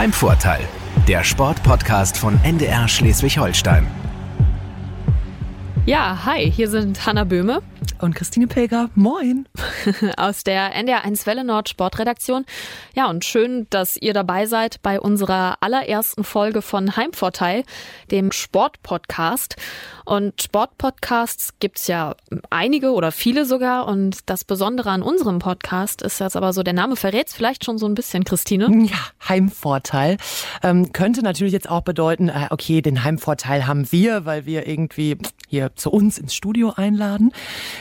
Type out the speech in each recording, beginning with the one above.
Heimvorteil, der Sportpodcast von NDR Schleswig-Holstein. Ja, hi, hier sind Hanna Böhme und Christine Pilger. Moin. Aus der NDR 1 Welle Nord Sportredaktion. Ja, und schön, dass ihr dabei seid bei unserer allerersten Folge von Heimvorteil, dem Sportpodcast. Und Sportpodcasts gibt's ja einige oder viele sogar. Und das Besondere an unserem Podcast ist jetzt aber so, der Name verrät's vielleicht schon so ein bisschen, Christine. Ja, Heimvorteil. Ähm, könnte natürlich jetzt auch bedeuten, äh, okay, den Heimvorteil haben wir, weil wir irgendwie hier zu uns ins Studio einladen.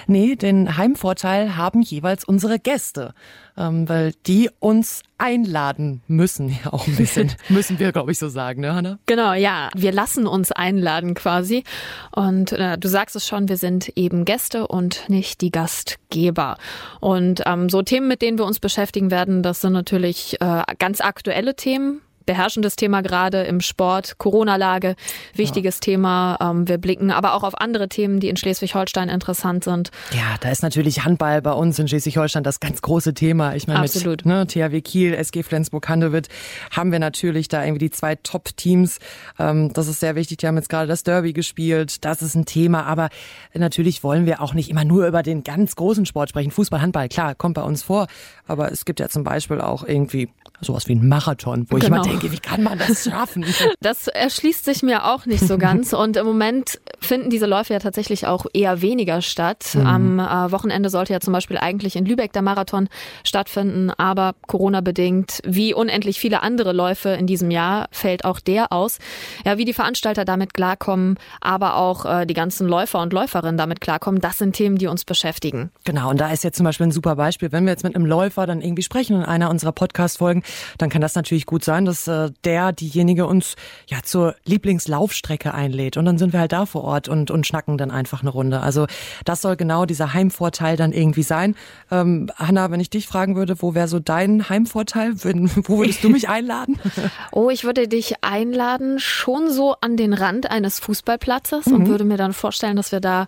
Nee, den Heimvorteil haben jeweils unsere Gäste, ähm, weil die uns einladen müssen. Ja, auch ein bisschen müssen wir, glaube ich, so sagen, ne, Hanna? Genau, ja. Wir lassen uns einladen quasi. Und äh, du sagst es schon, wir sind eben Gäste und nicht die Gastgeber. Und ähm, so Themen, mit denen wir uns beschäftigen werden, das sind natürlich äh, ganz aktuelle Themen beherrschendes Thema gerade im Sport, Corona-Lage, wichtiges ja. Thema. Ähm, wir blicken aber auch auf andere Themen, die in Schleswig-Holstein interessant sind. Ja, da ist natürlich Handball bei uns in Schleswig-Holstein das ganz große Thema. Ich meine, Absolut. mit ne, THW Kiel, SG Flensburg-Handewitt haben wir natürlich da irgendwie die zwei Top-Teams. Ähm, das ist sehr wichtig. Die haben jetzt gerade das Derby gespielt. Das ist ein Thema. Aber natürlich wollen wir auch nicht immer nur über den ganz großen Sport sprechen. Fußball, Handball, klar, kommt bei uns vor. Aber es gibt ja zum Beispiel auch irgendwie sowas wie ein Marathon, wo genau. ich immer genau. Denke, wie kann man das schaffen? Das erschließt sich mir auch nicht so ganz. Und im Moment finden diese Läufe ja tatsächlich auch eher weniger statt. Mhm. Am äh, Wochenende sollte ja zum Beispiel eigentlich in Lübeck der Marathon stattfinden, aber Corona-bedingt, wie unendlich viele andere Läufe in diesem Jahr, fällt auch der aus. Ja, wie die Veranstalter damit klarkommen, aber auch äh, die ganzen Läufer und Läuferinnen damit klarkommen, das sind Themen, die uns beschäftigen. Genau, und da ist jetzt zum Beispiel ein super Beispiel, wenn wir jetzt mit einem Läufer dann irgendwie sprechen in einer unserer Podcast-Folgen, dann kann das natürlich gut sein, dass äh, der, diejenige uns ja zur Lieblingslaufstrecke einlädt. Und dann sind wir halt da vor Ort und, und schnacken dann einfach eine Runde. Also das soll genau dieser Heimvorteil dann irgendwie sein. Ähm, Hanna, wenn ich dich fragen würde, wo wäre so dein Heimvorteil? Wo würdest du mich einladen? oh, ich würde dich einladen, schon so an den Rand eines Fußballplatzes mhm. und würde mir dann vorstellen, dass wir da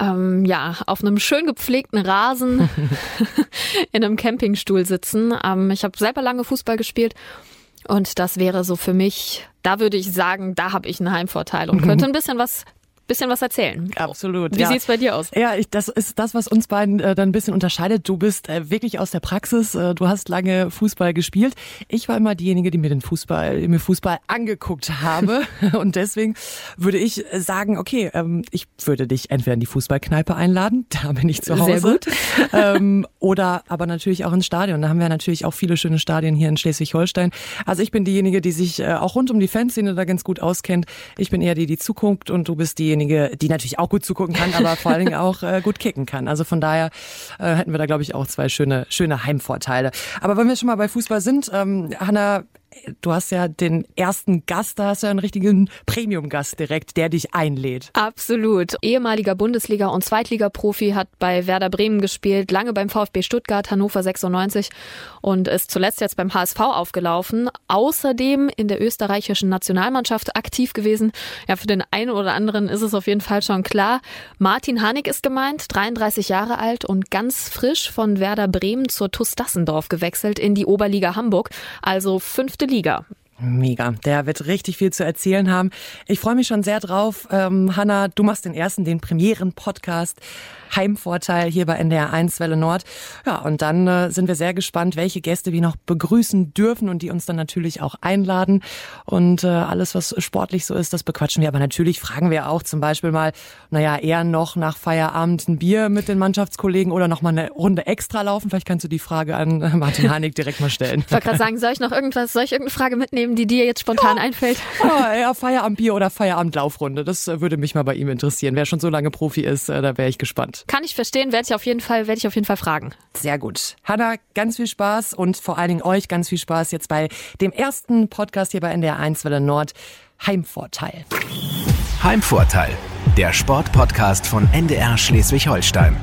ähm, ja auf einem schön gepflegten Rasen in einem Campingstuhl sitzen. Ähm, ich habe selber lange Fußball gespielt. Und das wäre so für mich, da würde ich sagen, da habe ich einen Heimvorteil und könnte ein bisschen was bisschen was erzählen. Absolut. Wie ja. sieht's bei dir aus? Ja, ich, das ist das, was uns beiden äh, dann ein bisschen unterscheidet. Du bist äh, wirklich aus der Praxis. Äh, du hast lange Fußball gespielt. Ich war immer diejenige, die mir den Fußball, mir Fußball angeguckt habe. Und deswegen würde ich sagen, okay, ähm, ich würde dich entweder in die Fußballkneipe einladen, da bin ich zu Hause. Sehr gut. ähm, oder aber natürlich auch ins Stadion. Da haben wir natürlich auch viele schöne Stadien hier in Schleswig-Holstein. Also ich bin diejenige, die sich äh, auch rund um die Fanszene da ganz gut auskennt. Ich bin eher die, die zuguckt und du bist diejenige, diejenige, die natürlich auch gut zugucken kann, aber vor allen Dingen auch äh, gut kicken kann. Also von daher äh, hätten wir da, glaube ich, auch zwei schöne, schöne Heimvorteile. Aber wenn wir schon mal bei Fußball sind, ähm, Hanna, du hast ja den ersten Gast, da hast du ja einen richtigen Premium-Gast direkt, der dich einlädt. Absolut. Ehemaliger Bundesliga- und Zweitliga-Profi hat bei Werder Bremen gespielt, lange beim VfB Stuttgart, Hannover 96 und ist zuletzt jetzt beim HSV aufgelaufen. Außerdem in der österreichischen Nationalmannschaft aktiv gewesen. Ja, für den einen oder anderen ist es auf jeden Fall schon klar. Martin Hanig ist gemeint, 33 Jahre alt und ganz frisch von Werder Bremen zur TuS Dassendorf gewechselt in die Oberliga Hamburg. Also fünfte Liga. Mega. Der wird richtig viel zu erzählen haben. Ich freue mich schon sehr drauf. Ähm, Hanna, du machst den ersten, den Premieren-Podcast. Heimvorteil hier bei NDR 1 Welle Nord. Ja, und dann äh, sind wir sehr gespannt, welche Gäste wir noch begrüßen dürfen und die uns dann natürlich auch einladen. Und äh, alles, was sportlich so ist, das bequatschen wir. Aber natürlich fragen wir auch zum Beispiel mal, naja, eher noch nach Feierabend ein Bier mit den Mannschaftskollegen oder noch mal eine Runde extra laufen. Vielleicht kannst du die Frage an äh, Martin Hanig direkt mal stellen. Ich wollte gerade sagen, soll ich noch irgendwas, soll ich irgendeine Frage mitnehmen, die dir jetzt spontan ja. einfällt? Ja, eher Feierabendbier oder Feierabendlaufrunde. Das äh, würde mich mal bei ihm interessieren. Wer schon so lange Profi ist, äh, da wäre ich gespannt. Kann ich verstehen, werde ich auf jeden Fall, werde ich auf jeden Fall fragen. Sehr gut. Hanna, ganz viel Spaß und vor allen Dingen euch ganz viel Spaß jetzt bei dem ersten Podcast hier bei NDR 1 Welle Nord. Heimvorteil. Heimvorteil, der Sportpodcast von NDR Schleswig-Holstein.